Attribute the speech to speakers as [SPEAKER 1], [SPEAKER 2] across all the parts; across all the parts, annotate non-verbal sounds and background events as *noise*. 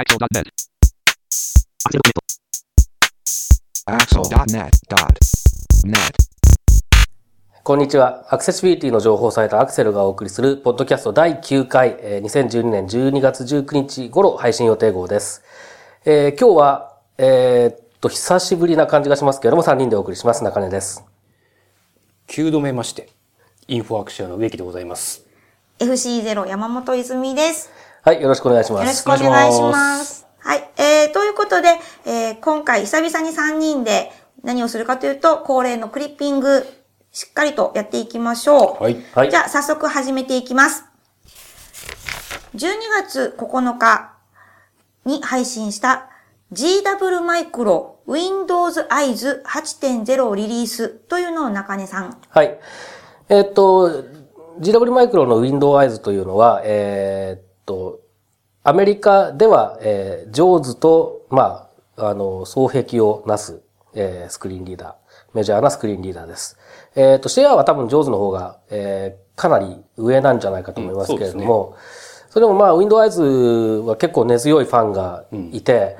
[SPEAKER 1] Axel.net.
[SPEAKER 2] Axel.net.net.
[SPEAKER 3] こんにちは。アクセシビリティの情報サイトアクセルがお送りするポッドキャスト第9回、えー2012年12月19日頃配信予定号です。えー今日は、えーっと、久しぶりな感じがしますけれども、3人でお送りします。中根です。
[SPEAKER 4] 9度目まして、インフォアクションの植木でございます。
[SPEAKER 5] FC0 山本泉です。
[SPEAKER 3] はい、よろしくお願いします。
[SPEAKER 5] よろしくお願いします。はい。えー、ということで、えー、今回久々に3人で何をするかというと、恒例のクリッピング、しっかりとやっていきましょう。
[SPEAKER 4] はい。
[SPEAKER 3] はい
[SPEAKER 5] じゃあ、早速始めていきます。12月9日に配信した GW マイクロ Windows Eyes 8.0リリースというのを中根さん。
[SPEAKER 3] はい。えーっと、GW マイクロの Windows Eyes というのは、えーっと、アメリカでは、えー、ジョーズと、まあ、あの、双璧をなす、えースクリーンリーダー。メジャーなスクリーンリーダーです。えーっと、シェアは多分ジョーズの方が、えーかなり上なんじゃないかと思いますけれども、それでもまあ、Windows Eyes は結構根強いファンがいて、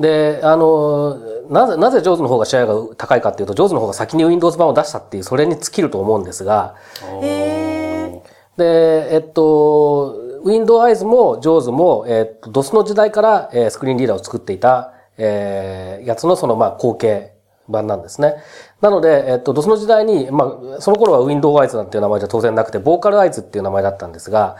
[SPEAKER 3] で、あの、なぜ、なぜジョーズの方がシェアが高いかっていうと、ジョーズの方が先に Windows 版を出したっていう、それに尽きると思うんですが、
[SPEAKER 5] へ
[SPEAKER 3] で、えっと、Windows Eyes も JAWS も、えっと、DOS の時代から、えースクリーンリーダーを作っていた、えーやつのその、まあ、後継版なんですね。なので、えっと、DOS の時代に、まあ、その頃は Windows Eyes なんていう名前じゃ当然なくて、ボーカル Eyes っていう名前だったんですが、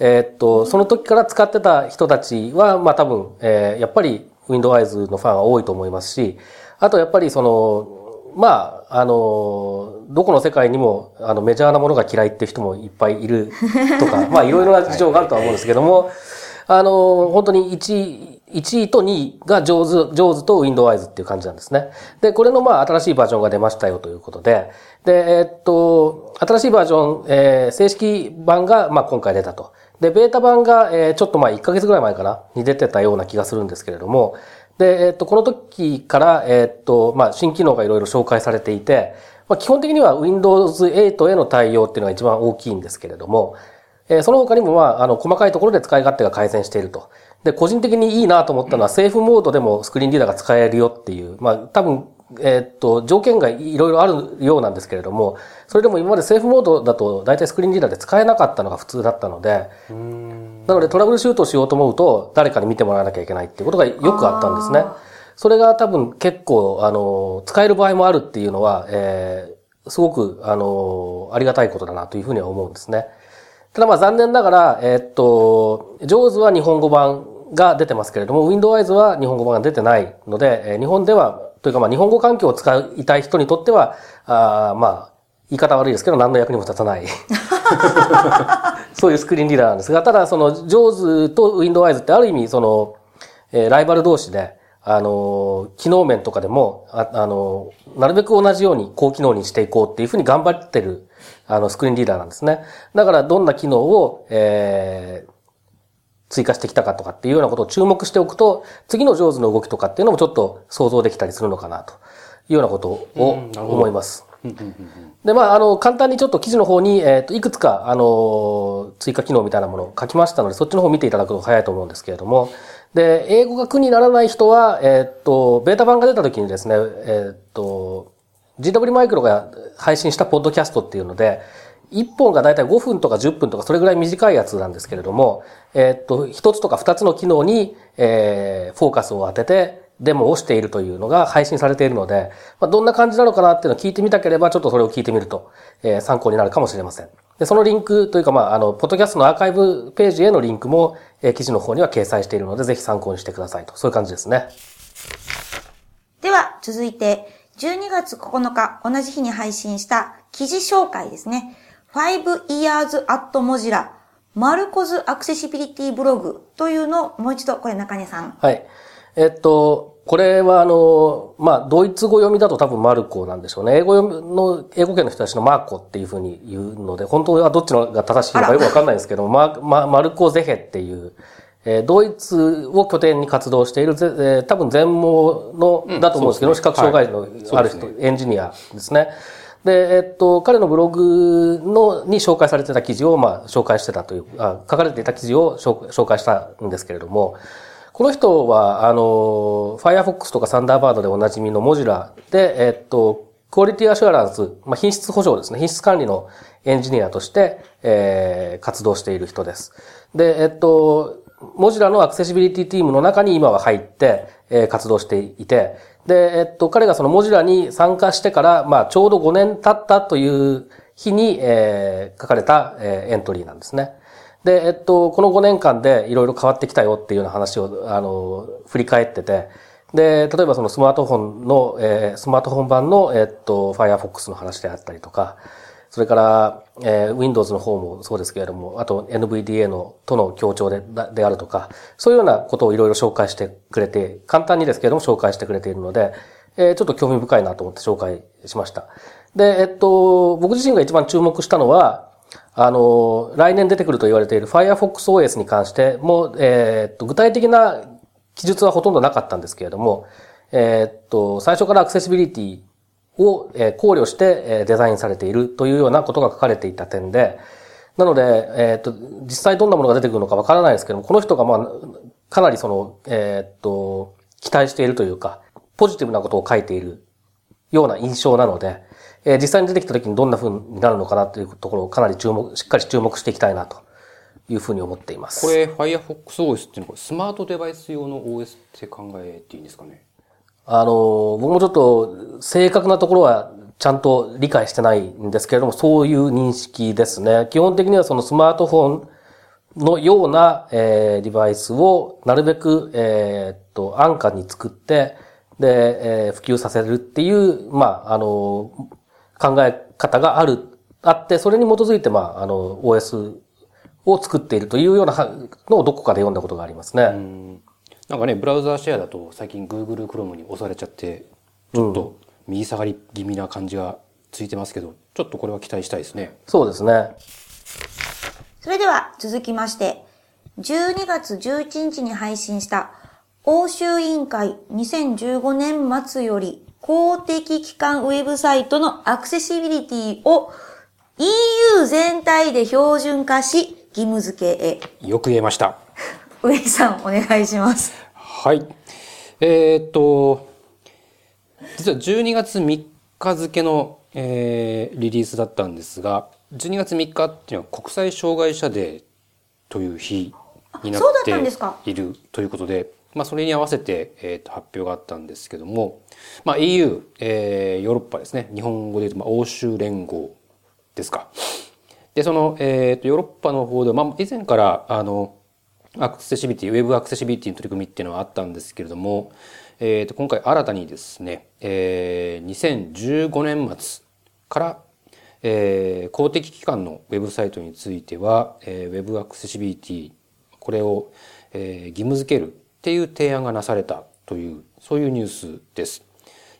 [SPEAKER 3] えっと、その時から使ってた人たちは、まあ、多分、えーやっぱり Windows Eyes のファンは多いと思いますし、あとやっぱりその、まあ、あの、どこの世界にも、あの、メジャーなものが嫌いって人もいっぱいいる *laughs* とか、まあ、いろいろな事情があるとは思うんですけども、あの、本当に1位、1位と2位が上手、上手と Windows Eyes っていう感じなんですね。で、これのまあ、新しいバージョンが出ましたよということで、で、えっと、新しいバージョン、えー正式版が、まあ、今回出たと。で、ベータ版が、えーちょっとまあ、1ヶ月ぐらい前かな、に出てたような気がするんですけれども、で、えっと、この時から、えっと、まあ、新機能がいろいろ紹介されていて、まあ、基本的には Windows 8への対応っていうのが一番大きいんですけれども、えーその他にも、まあ、あの、細かいところで使い勝手が改善していると。で、個人的にいいなと思ったのは、*laughs* セーフモードでもスクリーンリーダーが使えるよっていう、まあ、多分、えーっと、条件がいろいろあるようなんですけれども、それでも今までセーフモードだと大体スクリーンリーダーで使えなかったのが普通だったので、なのでトラブルシュートをしようと思うと、誰かに見てもらわなきゃいけないっていうことがよくあったんですね。それが多分結構、あの、使える場合もあるっていうのは、えーすごく、あの、ありがたいことだなというふうには思うんですね。ただまあ残念ながら、えーっと、JAWS は日本語版が出てますけれども、Windows は日本語版が出てないので、えー日本では、というかまあ日本語環境を使いたい人にとっては、あーまあ、言い方悪いですけど何の役にも立たない。*laughs* そういうスクリーンリーダーなんですが、ただその JAWS と Windows Eyes ってある意味その、えーライバル同士で、あのー機能面とかでも、あ、あのーなるべく同じように高機能にしていこうっていうふうに頑張ってる、あの、スクリーンリーダーなんですね。だからどんな機能を、えー追加してきたかとかっていうようなことを注目しておくと、次の上手の動きとかっていうのもちょっと想像できたりするのかなというようなことを思います。で、まあ、あの、簡単にちょっと記事の方に、えっ、と、いくつか、あの、追加機能みたいなものを書きましたので、そっちの方を見ていただくと早いと思うんですけれども、で、英語が苦にならない人は、えっ、と、ベータ版が出た時にですね、えっ、と、GW マイクロが配信したポッドキャストっていうので、1本がだいたい5分とか10分とかそれぐらい短いやつなんですけれども、えっと、1つとか2つの機能に、えーフォーカスを当ててデモをしているというのが配信されているので、まあ、どんな感じなのかなっていうのを聞いてみたければ、ちょっとそれを聞いてみると、えー参考になるかもしれません。で、そのリンクというか、まあ、あの、ポッドキャストのアーカイブページへのリンクも、えー記事の方には掲載しているので、ぜひ参考にしてくださいと。そういう感じですね。
[SPEAKER 5] では、続いて、12月9日、同じ日に配信した記事紹介ですね。5 years at Mozilla マルコズアクセシビリティブログというのをもう一度、これ中根さん。
[SPEAKER 3] はい。えっと、これはあの、まあ、ドイツ語読みだと多分マルコなんでしょうね。英語読みの、英語圏の人たちのマーコっていうふうに言うので、本当はどっちのが正しいのかよくわかんないんですけど、マママルコ・ゼヘっていう、えードイツを拠点に活動しているぜ、えー多分全盲の、だと思うんですけど、
[SPEAKER 4] うですね
[SPEAKER 3] 覚障害のある人、
[SPEAKER 4] そう
[SPEAKER 3] エンジニアですね。で、えっと、彼のブログの、に紹介されてた記事を、まあ、紹介してたという、あ書かれていた記事を紹介したんですけれども、この人は、あの、Firefox とかサンダーバードでおなじみのモジュラで、えっと、クオリティアシュアランス、まあ、品質保証ですね。品質管理のエンジニアとして、えー、活動している人です。で、えっと、モジュラのアクセシビリティチームの中に今は入って、えー、活動していて、で、えっと、彼がそのモジュラに参加してから、まあ、ちょうど5年経ったという日に、えー、書かれた、えー、エントリーなんですね。で、えっと、この5年間でいろいろ変わってきたよっていうような話を、あの、振り返ってて、で、例えばそのスマートフォンの、えー、スマートフォン版の、えっと、Firefox の話であったりとか、それから、えー、Windows の方もそうですけれども、あと NVDA のとの協調でであるとか、そういうようなことをいろいろ紹介してくれて、簡単にですけれども紹介してくれているので、えー、ちょっと興味深いなと思って紹介しました。で、えっと、僕自身が一番注目したのは、あの、来年出てくると言われている Firefox OS に関しても、えー、っと、具体的な記述はほとんどなかったんですけれども、えー、っと、最初からアクセシビリティを考慮してデザインされているというようなことが書かれていた点で、なので、えっ、と、実際どんなものが出てくるのかわからないですけども、この人がまあ、かなりその、えっ、と、期待しているというか、ポジティブなことを書いているような印象なので、えー、実際に出てきた時にどんな風になるのかなというところをかなり注目、しっかり注目していきたいなというふうに思っています。
[SPEAKER 4] これ Firefox OS っていうのはスマートデバイス用の OS って考えていいんですかね？
[SPEAKER 3] あの、僕もちょっと正確なところはちゃんと理解してないんですけれども、そういう認識ですね。基本的にはそのスマートフォンのような、えー、デバイスをなるべく、えー、っと、安価に作って、で、えー、普及させるっていう、まあ、あの、考え方がある、あって、それに基づいて、まあ、あの、OS を作っているというようなのをどこかで読んだことがありますね。
[SPEAKER 4] なんかね、ブラウザーシェアだと最近 Google Chrome に押されちゃって、ちょっと右下がり気味な感じがついてますけど、ちょっとこれは期待したいですね。
[SPEAKER 3] そうですね。
[SPEAKER 5] それでは続きまして、12月11日に配信した欧州委員会2015年末より公的機関ウェブサイトのアクセシビリティを EU 全体で標準化し義務付け
[SPEAKER 4] へ。よく言えました。
[SPEAKER 5] 上木さん、お願いします。
[SPEAKER 4] はい。えー、っと、実は12月3日付の、えー、リリースだったんですが、12月3日っていうのは国際障害者デーという日になっているということで、まあ、それに合わせて、えー、と発表があったんですけども、まあ、EU、えー、ヨーロッパですね日本語で言うと、まあ、欧州連合ですか。でその、えー、とヨーロッパの方で、まあ、以前からあのアクセシビティ、ウェブアクセシビリティの取り組みっていうのはあったんですけれども、えー、と今回新たにですね、えー、2015年末から、えー、公的機関のウェブサイトについては、えー、ウェブアクセシビリティ、これを、えー、義務付けるっていう提案がなされたという、そういうニュースです。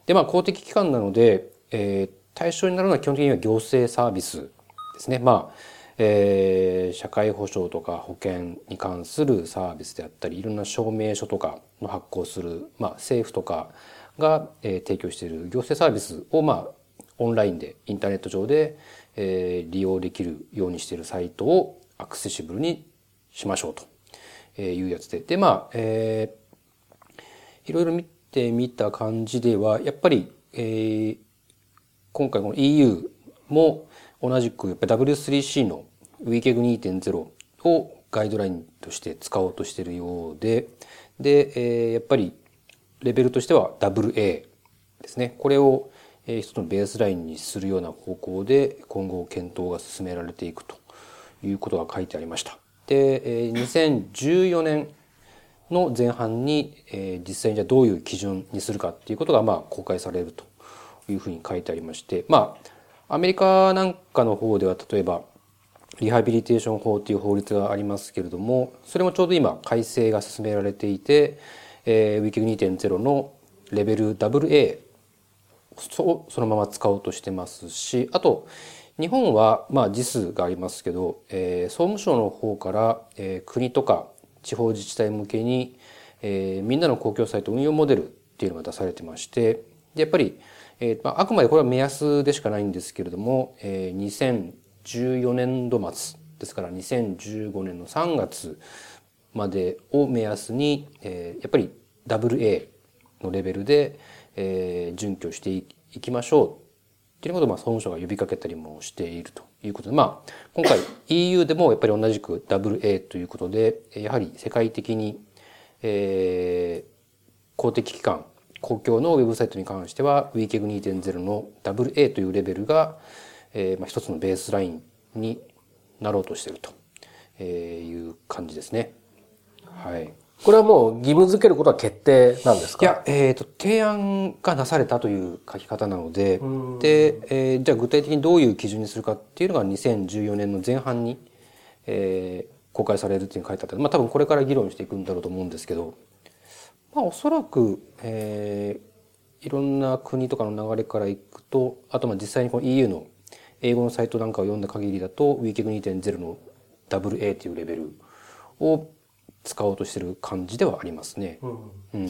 [SPEAKER 4] で、まあ公的機関なので、えー、対象になるのは基本的には行政サービスですね。まあえー、社会保障とか保険に関するサービスであったりいろんな証明書とかの発行する、まあ、政府とかが、えー、提供している行政サービスを、まあ、オンラインでインターネット上で、えー、利用できるようにしているサイトをアクセシブルにしましょうというやつで。で、まあ、えー、いろいろ見てみた感じでは、やっぱり、えー、今回この EU も同じくやっぱ W3C の WCAG2.0 をガイドラインとして使おうとしているようで、で、えー、やっぱりレベルとしては WA ですね。これを、一つのベースラインにするような方向で今後検討が進められていくということが書いてありました。で、2014年の前半に、実際にじゃどういう基準にするかっていうことがまあ公開されるというふうに書いてありまして、まあアメリカなんかの方では例えばリハビリテーション法という法律がありますけれどもそれもちょうど今改正が進められていて、えー、w i k i 2.0のレベル WA をそのまま使おうとしてますしあと日本はまあ JIS がありますけど、えー、総務省の方から、えー、国とか地方自治体向けに、えー、みんなの公共サイト運用モデルっていうのが出されてましてやっぱりえーまあ、あくまでこれは目安でしかないんですけれども、えー、2014年度末ですから2015年の3月までを目安に、えーやっぱり AA のレベルで、えー準拠していきましょうっていうことをまあ総務省が呼びかけたりもしているということで、まあ、今回 EU でもやっぱり同じく AA ということで、やはり世界的に、えー公的機関、公共のウェブサイトに関しては WCAG 2.0の AA というレベルが、えーまあ、一つのベースラインになろうとしているとえーいう感じですね。はい。
[SPEAKER 3] これはもう義務付けることは決定なんですか？
[SPEAKER 4] いや、えっ、と、提案がなされたという書き方なので、で、えーじゃあ具体的にどういう基準にするかっていうのが2014年の前半に、えー公開されるっていう書いてあって、まあ多分これから議論していくんだろうと思うんですけど、まあおそらく、えーいろんな国とかの流れからいくと、あとまあ実際にこの EU の英語のサイトなんかを読んだ限りだと、WCAG 2.0の AA というレベルを使おうとしてる感じではありますね。うん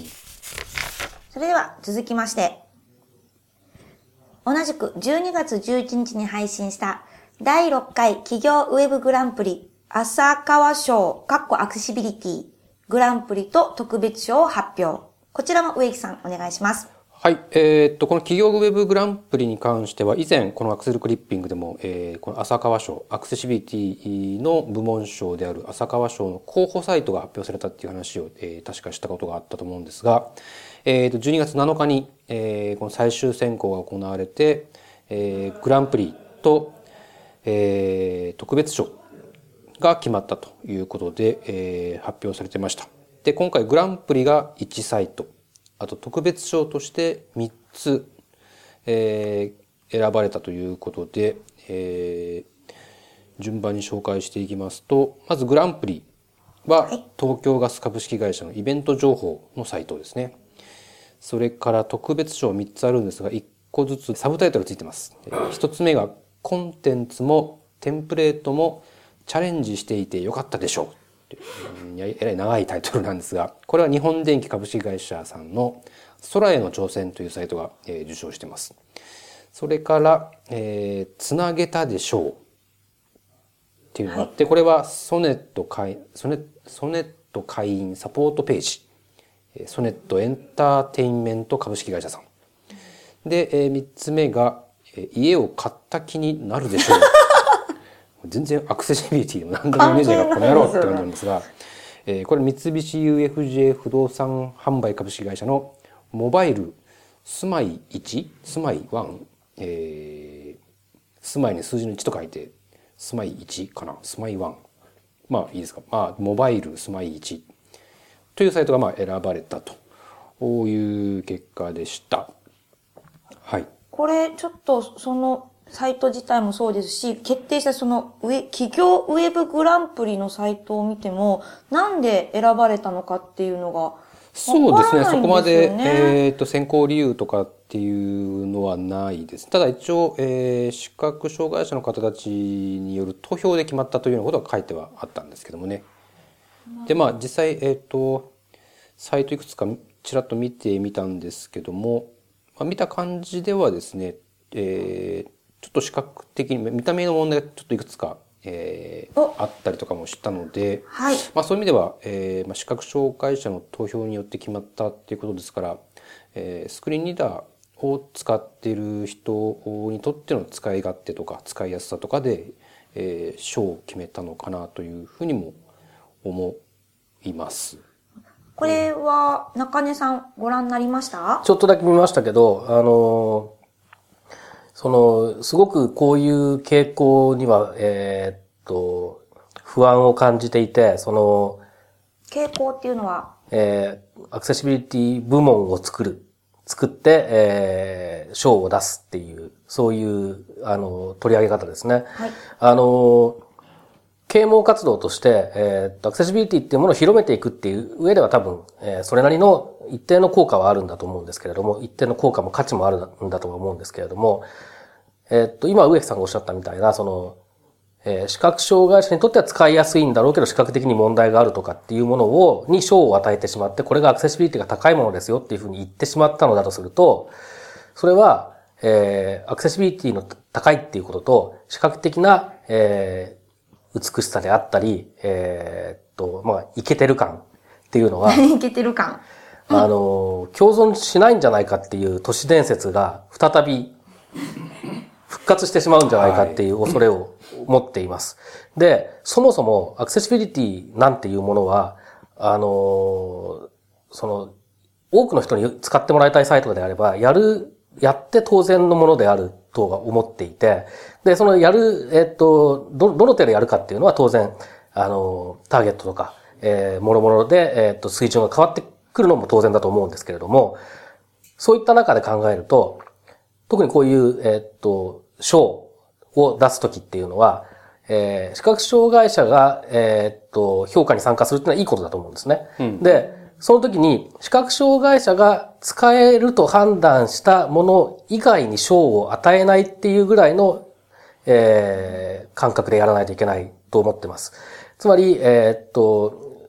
[SPEAKER 5] それでは続きまして、同じく12月11日に配信した第6回企業ウェブグランプリ浅川賞、カッコアクセシビリティ、グランプリと特別賞を発表。こちらも植木さんお願いします。
[SPEAKER 4] はい。えーっと、この企業ウェブグランプリに関しては、以前、このアクセルクリッピングでも、えーこの浅川賞、アクセシビリティの部門賞である浅川賞の候補サイトが発表されたっていう話を、えー確かしたことがあったと思うんですが、えーっと、12月7日に、えーこの最終選考が行われて、えーグランプリと、えー特別賞が決まったということで、えー発表されてました。で、今回グランプリが1サイト、あと特別賞として3つ、えー選ばれたということで、えー順番に紹介していきますと、まずグランプリは東京ガス株式会社のイベント情報のサイトですね。それから特別賞3つあるんですが、1個ずつサブタイトルついてます。1つ目がコンテンツもテンプレートもチャレンジしていてよかったでしょう。えらい長いタイトルなんですが、これは日本電機株式会社さんの空への挑戦というサイトが、え受賞してます。それから、えーつなげたでしょうっていうのがあって、これはソネット会ソネソネット会員サポートページ、ソネットエンターテインメント株式会社さん。で、え3つ目が、え家を買った気になるでしょう。全然アクセシビリティでも何でもねえじゃねえかこの野郎って感じなんですが、えーこれ三菱 UFJ 不動産販売株式会社のモバイル住まい1住まい1、えー住まいに数字の1と書いて住まい1かな？住まい1まあいいですか？まあモバイル住まい1というサイトがまあ選ばれたという結果でした。はい。
[SPEAKER 5] これちょっとそのサイト自体もそうですし、決定したそのウェ企業ウェブグランプリのサイトを見ても、なんで選ばれたのかっていうのが
[SPEAKER 4] そうですね。そこまで、えっ、と、選考理由とかっていうのはないです。ただ一応、えー視覚障害者の方たちによる投票で決まったというようなことが書いてはあったんですけどもね。で、まあ実際、えっ、と、サイトいくつかちらっと見てみたんですけども、まあ、見た感じではですね、えーちょっと視覚的に、見た目の問題がちょっといくつか、えー
[SPEAKER 5] お
[SPEAKER 4] あったりとかもしたので、
[SPEAKER 5] はい。
[SPEAKER 4] まあ、そういう意味では、えーまあ、視覚障害者の投票によって決まったっていうことですから、えースクリーンリーダーを使っている人にとっての使い勝手とか使いやすさとかで、えー賞を決めたのかなというふうにも思います。
[SPEAKER 5] これは中根さんご覧になりました？
[SPEAKER 3] ちょっとだけ見ましたけど、あの、その、すごくこういう傾向には、えーっと、不安を感じていて、その、
[SPEAKER 5] 傾向っていうのは、
[SPEAKER 3] えーアクセシビリティ部門を作る、作って、えー賞を出すっていう、そういう、あの、取り上げ方ですね。
[SPEAKER 5] はい。
[SPEAKER 3] あの、啓蒙活動として、えーっと、アクセシビリティっていうものを広めていくっていう上では多分、えーそれなりの一定の効果はあるんだと思うんですけれども、一定の効果も価値もあるんだとは思うんですけれども、えーっと、今植木さんがおっしゃったみたいな、その、えー視覚障害者にとっては使いやすいんだろうけど、視覚的に問題があるとかっていうものを、に賞を与えてしまって、これがアクセシビリティが高いものですよっていうふうに言ってしまったのだとすると、それは、えーアクセシビリティの高いっていうことと、視覚的な、えー美しさであったり、えーっと、まあ、いけてる感っていうのは、*laughs*
[SPEAKER 5] いけてる感。
[SPEAKER 3] あの、共存しないんじゃないかっていう都市伝説が再び復活してしまうんじゃないかっていう恐れを持っています。で、そもそもアクセシビリティなんていうものは、あの、その、多くの人に使ってもらいたいサイトであれば、やる、やって当然のものであるとは思っていて、で、そのやる、えっと、ど、どの程度やるかっていうのは当然、あの、ターゲットとか、えー、もろもろで、えっと、水準が変わってくるのも当然だと思うんですけれども、そういった中で考えると、特にこういう、えっと、賞を出すときっていうのは、えー、視覚障害者が、えー、っと、評価に参加するっていうのはいいことだと思うんですね。うん、で、その時に、視覚障害者が使えると判断したもの以外に賞を与えないっていうぐらいの、えー、感覚でやらないといけないと思ってます。つまり、えー、っと、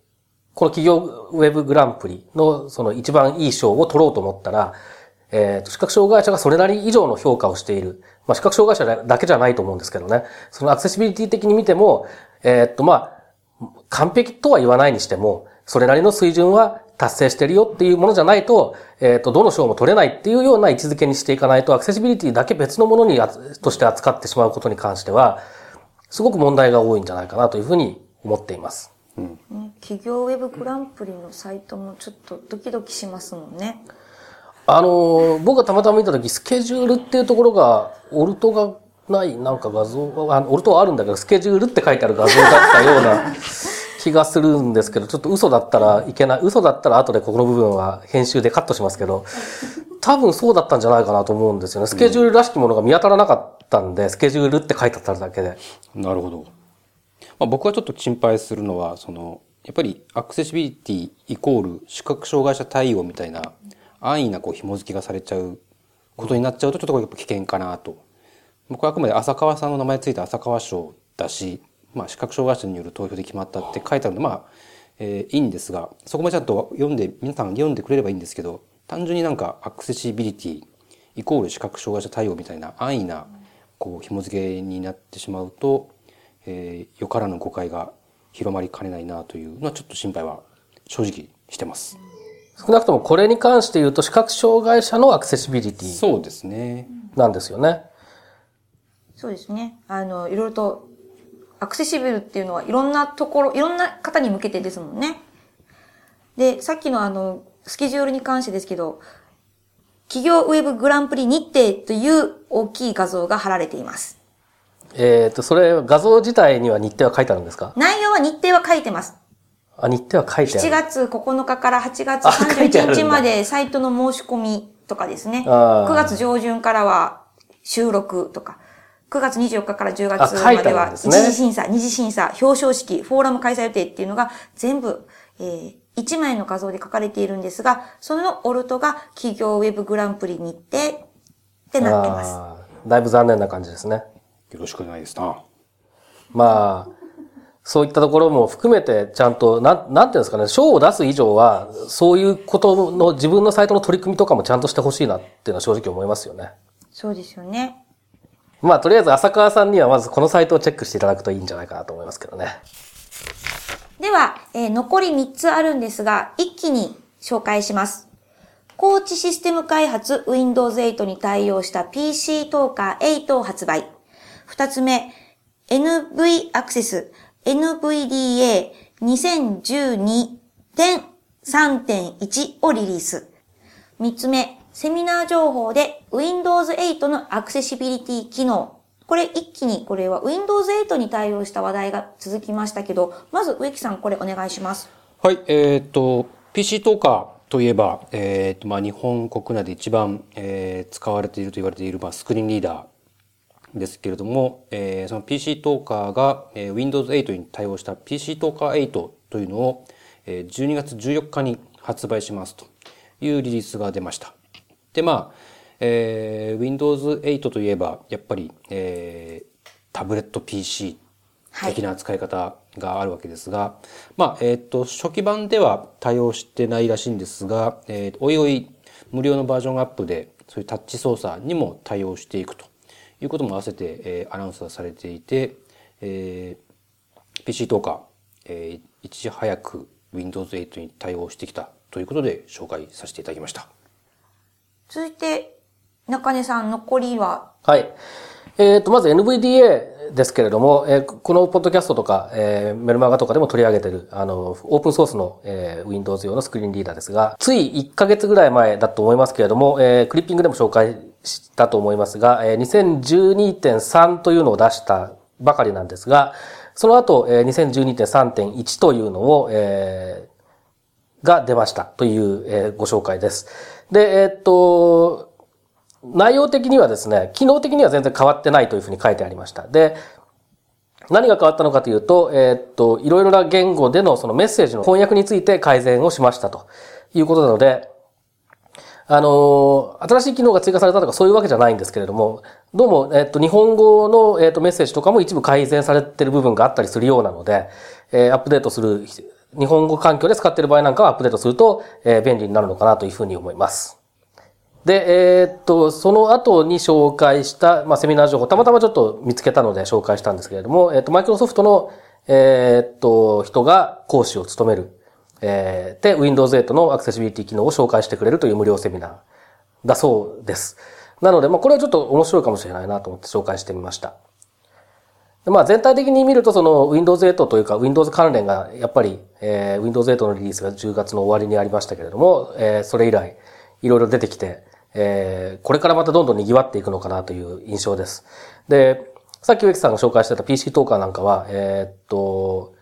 [SPEAKER 3] この企業ウェブグランプリのその一番いい賞を取ろうと思ったら、えー、視覚障害者がそれなり以上の評価をしている。まあ、視覚障害者だけじゃないと思うんですけどね。そのアクセシビリティ的に見ても、えー、っと、まあ、完璧とは言わないにしても、それなりの水準は達成してるよっていうものじゃないと、えっ、と、どの賞も取れないっていうような位置づけにしていかないと、アクセシビリティだけ別のものにとして扱ってしまうことに関しては、すごく問題が多いんじゃないかなというふうに思っています。
[SPEAKER 5] うん、企業ウェブグランプリのサイトもちょっとドキドキしますもんね。
[SPEAKER 3] あの、僕がたまたま見たとき、スケジュールっていうところが、オルトがないなんか画像が、オルトはあるんだけど、スケジュールって書いてある画像だったような気がするんですけど、ちょっと嘘だったらいけない。嘘だったら後でここの部分は編集でカットしますけど、多分そうだったんじゃないかなと思うんですよね。スケジュールらしきものが見当たらなかったんで、スケジュールって書いてあっただけで。
[SPEAKER 4] なるほど。まあ、僕はちょっと心配するのは、その、やっぱりアクセシビリティイコール視覚障害者対応みたいな安易なこう紐付けがされちゃうことになっちゃうとちょっとこれやっぱ危険かなと。僕はあくまで浅川さんの名前ついた浅川賞だし、まあ、視覚障害者による投票で決まったって書いてあるんで、まあ、えー、いいんですが、そこまでちゃんと読んで、皆さん読んでくれればいいんですけど、単純になんかアクセシビリティイコール視覚障害者対応みたいな安易なこう紐付けになってしまうと、えー、よからぬ誤解が広まりかねないなというのはちょっと心配は正直してます。
[SPEAKER 3] 少なくともこれに関して言うと視覚障害者のアクセシビリティ。
[SPEAKER 4] そうですね。
[SPEAKER 3] なんですよね。
[SPEAKER 5] そうですね。あの、いろいろと、アクセシブルっていうのはいろんなところ、いろんな方に向けてですもんね。で、さっきのあの、スケジュールに関してですけど、企業ウェブグランプリ日程という大きい画像が貼られています。
[SPEAKER 3] えっ、と、それ、画像自体には日程は書いてあるんですか？
[SPEAKER 5] 内容は日程は書いてます。
[SPEAKER 3] あ、日程は書いてある。
[SPEAKER 5] 7月9日から8月31日までサイトの申し込みとかですね。9月上旬からは収録とか。9月24日から10月までは、一次審査、二次審査、表彰式、フォーラム開催予定っていうのが全部、えー、1枚の画像で書かれているんですが、そのオルトが企業ウェブグランプリにてってなってます。
[SPEAKER 3] だいぶ残念な感じですね。
[SPEAKER 4] よろしくないですな。
[SPEAKER 3] まあ、そういったところも含めて、ちゃんと、なん、なんていうんですかね、賞を出す以上は、そういうことの自分のサイトの取り組みとかもちゃんとしてほしいなっていうのは正直思いますよね。
[SPEAKER 5] そうですよね。
[SPEAKER 3] まあ、とりあえず浅川さんにはまずこのサイトをチェックしていただくといいんじゃないかなと思いますけどね。
[SPEAKER 5] では、えー、残り3つあるんですが、一気に紹介します。高知システム開発 Windows 8に対応した PC トーカー8を発売。2つ目、NV アクセス NVDA 2012.3.1をリリース。3つ目、セミナー情報で Windows 8のアクセシビリティ機能。これ一気にこれは Windows 8に対応した話題が続きましたけど、まず植木さんこれお願いします。
[SPEAKER 4] はい、えっ、と、PC トーカーといえば、えっ、と、まあ、日本国内で一番、えー、使われていると言われている、まあ、スクリーンリーダーですけれども、えー、その PC トーカーが、えー、Windows 8に対応した PC トーカー8というのを、えー、12月14日に発売しますというリリースが出ました。で、まあ、えー、Windows 8といえば、やっぱり、えー、タブレット PC 的な使い方があるわけですが、はい、まあ、えっ、ー、と、初期版では対応してないらしいんですが、えー、おいおい無料のバージョンアップで、そういうタッチ操作にも対応していくということも合わせて、えー、アナウンスされていて、えー、PC トーカえーいち早く Windows 8に対応してきたということで紹介させていただきました。
[SPEAKER 5] 続いて、中根さん、残りは、
[SPEAKER 3] はい。えっ、と、まず NVDA ですけれども、えーこのポッドキャストとか、えーメルマガとかでも取り上げてる、あの、オープンソースの、えー Windows 用のスクリーンリーダーですが、つい1ヶ月ぐらい前だと思いますけれども、えークリッピングでも紹介したと思いますが、えー2012.3というのを出したばかりなんですが、その後、えー2012.3.1というのを、えーが出ましたという、えーご紹介です。で、えーっと、内容的にはですね、機能的には全然変わってないというふうに書いてありました。で、何が変わったのかというと、えーっと、いろいろな言語でのそのメッセージの翻訳について改善をしましたということなので、あのー新しい機能が追加されたとかそういうわけじゃないんですけれども、どうも、えーっと、日本語の、えーっと、メッセージとかも一部改善されてる部分があったりするようなので、えアップデートする、日本語環境で使っている場合なんかはアップデートすると、え便利になるのかなというふうに思います。で、えーっと、その後に紹介した、まあ、セミナー情報、たまたまちょっと見つけたので紹介したんですけれども、えーっと、マイクロソフトの、えーっと、人が講師を務める、えーで、Windows 8のアクセシビリティ機能を紹介してくれるという無料セミナーだそうです。なので、まあ、これはちょっと面白いかもしれないなと思って紹介してみました。まあ全体的に見るとその Windows 8というか Windows 関連がやっぱり、えー Windows 8のリリースが10月の終わりにありましたけれども、えーそれ以来いろいろ出てきて、えーこれからまたどんどん賑わっていくのかなという印象です。で、さっき植木さんが紹介してた PC トーカーなんかは、えーっと、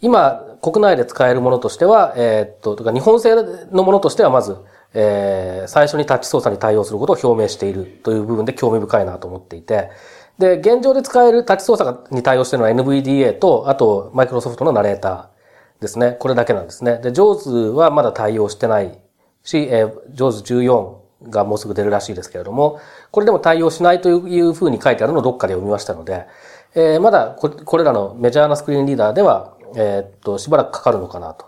[SPEAKER 3] 今、国内で使えるものとしては、えーっと、とか日本製のものとしてはまず、えー最初にタッチ操作に対応することを表明しているという部分で興味深いなと思っていて、で、現状で使えるタッチ操作に対応しているのは NVDA と、あと、マイクロソフトのナレーターですね。これだけなんですね。で、JAWS はまだ対応してないし、えー、JAWS14 がもうすぐ出るらしいですけれども、これでも対応しないというふうに書いてあるのをどっかで読みましたので、えーまだここれらのメジャーなスクリーンリーダーでは、えっと、しばらくかかるのかなと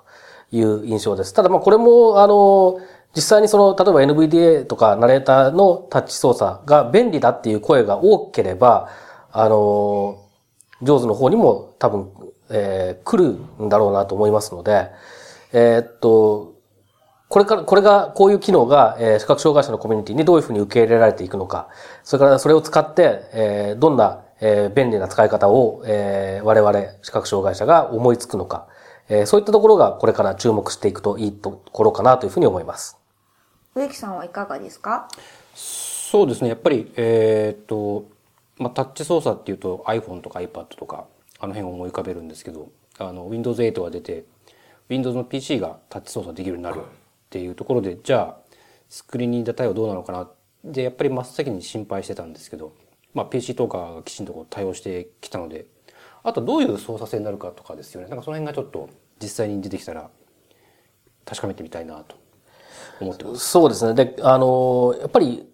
[SPEAKER 3] いう印象です。ただ、まあ、これも、あの、実際にその、例えば NVDA とかナレーターのタッチ操作が便利だっていう声が多ければ、あの、上手の方にも多分、えー来るんだろうなと思いますので、えーっと、これから、これが、こういう機能が、えー視覚障害者のコミュニティにどういうふうに受け入れられていくのか、それからそれを使って、えーどんな、えー便利な使い方を、えー我々視覚障害者が思いつくのか、えーそういったところがこれから注目していくといいところかなというふうに思います。
[SPEAKER 5] 植木さんはいかがですか？
[SPEAKER 4] そうですね。やっぱり、えーっと、まあ、タッチ操作っていうと iPhone とか iPad とか、あの辺を思い浮かべるんですけど、あの、Windows 8が出て、Windows の PC がタッチ操作できるようになるっていうところで、じゃあ、スクリーニンリーダー対応どうなのかな？で、やっぱり真っ先に心配してたんですけど、まあ、PC トーカーがきちんとこう対応してきたので、あとどういう操作性になるかとかですよね。なんかその辺がちょっと実際に出てきたら確かめてみたいなと思ってます。
[SPEAKER 3] そうですね。で、あの、やっぱり、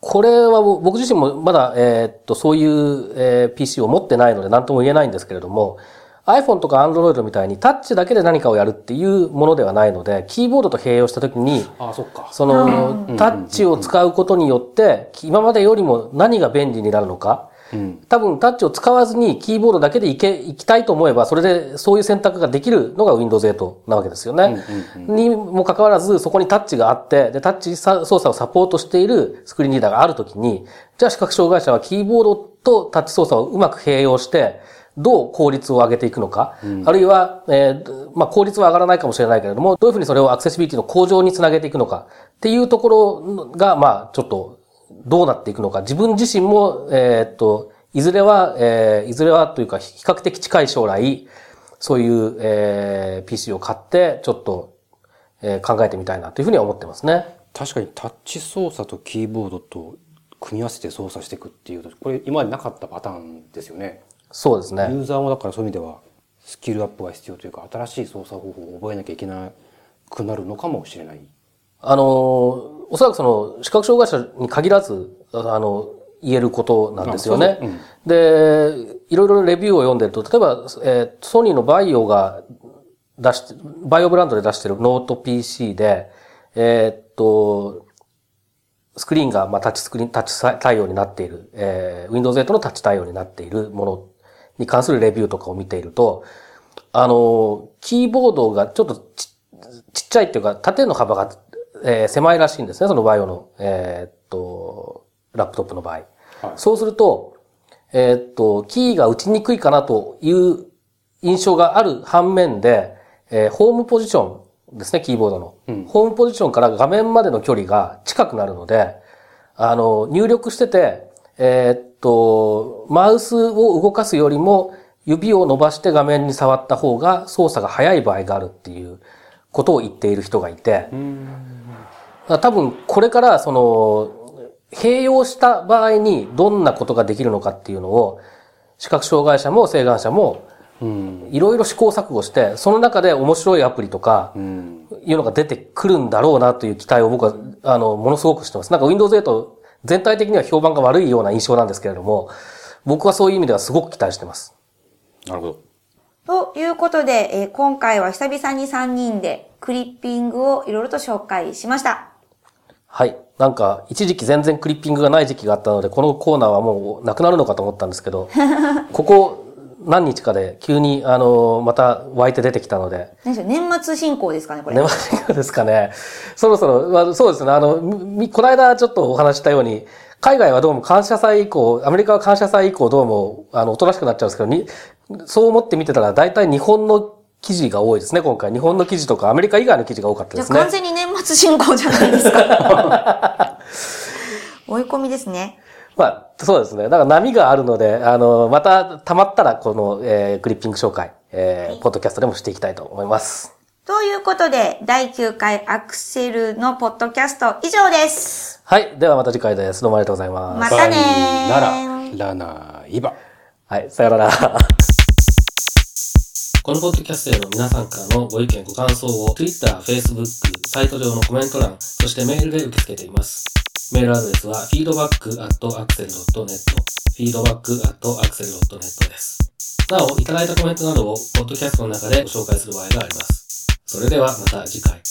[SPEAKER 3] これは僕自身もまだ、えーっと、そういう、えー PC を持ってないので何とも言えないんですけれども、iPhone とか Android みたいにタッチだけで何かをやるっていうものではないので、キーボードと併用したときに、
[SPEAKER 4] ああ、そっか。
[SPEAKER 3] その、タッチを使うことによって、今までよりも何が便利になるのか、
[SPEAKER 4] うん。
[SPEAKER 3] 多分タッチを使わずにキーボードだけでいけ、いきたいと思えば、それでそういう選択ができるのが Windows 8なわけですよね。にもかかわらず、そこにタッチがあって、で、タッチ操作をサポートしているスクリーンリーダーがあるときに、じゃあ視覚障害者はキーボードとタッチ操作をうまく併用して、どう効率を上げていくのか、あるいは、えーまあ、効率は上がらないかもしれないけれども、どういうふうにそれをアクセシビリティの向上につなげていくのかっていうところが、まあ、ちょっとどうなっていくのか、自分自身も、えーっと、いずれは、えーいずれはというか、比較的近い将来、そういう、えー PC を買って、ちょっと、えー考えてみたいなというふうには思ってますね。
[SPEAKER 4] 確かにタッチ操作とキーボードと組み合わせて操作していくっていうと、これ今までなかったパターンですよね。
[SPEAKER 3] そうですね。
[SPEAKER 4] ユーザーもだからそういう意味ではスキルアップが必要というか、新しい操作方法を覚えなきゃいけなくなるのかもしれない。
[SPEAKER 3] あの、おそらくその、視覚障害者に限らず、あの、言えることなんですよね。
[SPEAKER 4] あそううん
[SPEAKER 3] で、いろいろレビューを読んでると、例えば、えーソニーの VAIO が出して、 VAIO ブランドで出してるノート PC で、えーっと、スクリーンが、まあ、タッチスクリーン、タッチ対応になっている、えー Windows 8のタッチ対応になっているものに関するレビューとかを見ていると、あの、キーボードがちょっとちちっちゃいっていうか、縦の幅が、えー狭いらしいんですね、その VAIO の、えーっと、ラップトップの場合。そうすると、えーっと、キーが打ちにくいかなという印象がある反面で、えーホームポジションですね、キーボードの。ホームポジションから画面までの距離が近くなるので、あの、入力してて、えーっと、マウスを動かすよりも指を伸ばして画面に触った方が操作が早い場合があるっていうことを言っている人がいて、多分これからその、併用した場合にどんなことができるのかっていうのを、視覚障害者も請願者も
[SPEAKER 4] うん。
[SPEAKER 3] いろいろ試行錯誤して、その中で面白いアプリとか、
[SPEAKER 4] うん。
[SPEAKER 3] いうのが出てくるんだろうなという期待を僕は、あの、ものすごくしてます。なんか Windows 8全体的には評判が悪いような印象なんですけれども、僕はそういう意味ではすごく期待してます。
[SPEAKER 4] なるほど。
[SPEAKER 5] ということで、えー今回は久々に3人でクリッピングをいろいろと紹介しました。
[SPEAKER 3] はい。なんか、一時期全然クリッピングがない時期があったので、このコーナーはもうなくなるのかと思ったんですけど、*laughs* ここ何日かで急に、あの、また湧いて出てきたので、
[SPEAKER 5] 何でしょう、年末進行ですかね、これ。
[SPEAKER 3] 年末いかがですかね。そろそろ、まあ、そうですね。あの、みこの間ちょっとお話ししたように、海外はどうも感謝祭以降、アメリカは感謝祭以降どうも、あの、おとなしくなっちゃうんですけど、に、そう思って見てたら、大体日本の記事が多いですね、今回。日本の記事とか、アメリカ以外の記事が多かったですね
[SPEAKER 5] じゃあ完。全に年末進行じゃないですか。*laughs* 追い込みですね。
[SPEAKER 3] まあ、そうですね。だから波があるので、あの、また溜まったら、この、えークリッピング紹介、えーポッドキャストでもしていきたいと思います。
[SPEAKER 5] ということで、第9回アクセルのポッドキャスト以上です。
[SPEAKER 3] はい。ではまた次回です。どうもありがとうございます。
[SPEAKER 5] またねー
[SPEAKER 4] バイなら、ラナイバ。
[SPEAKER 3] はい、さよなら。このポッドキャストへの皆さんからのご意見、ご感想を Twitter、Facebook、サイト上のコメント欄、そしてメールで受け付けています。メールアドレスは feedback.axel.net feedback.axel.net です。なお、いただいたコメントなどをポッドキャストの中でご紹介する場合があります。それではまた次回。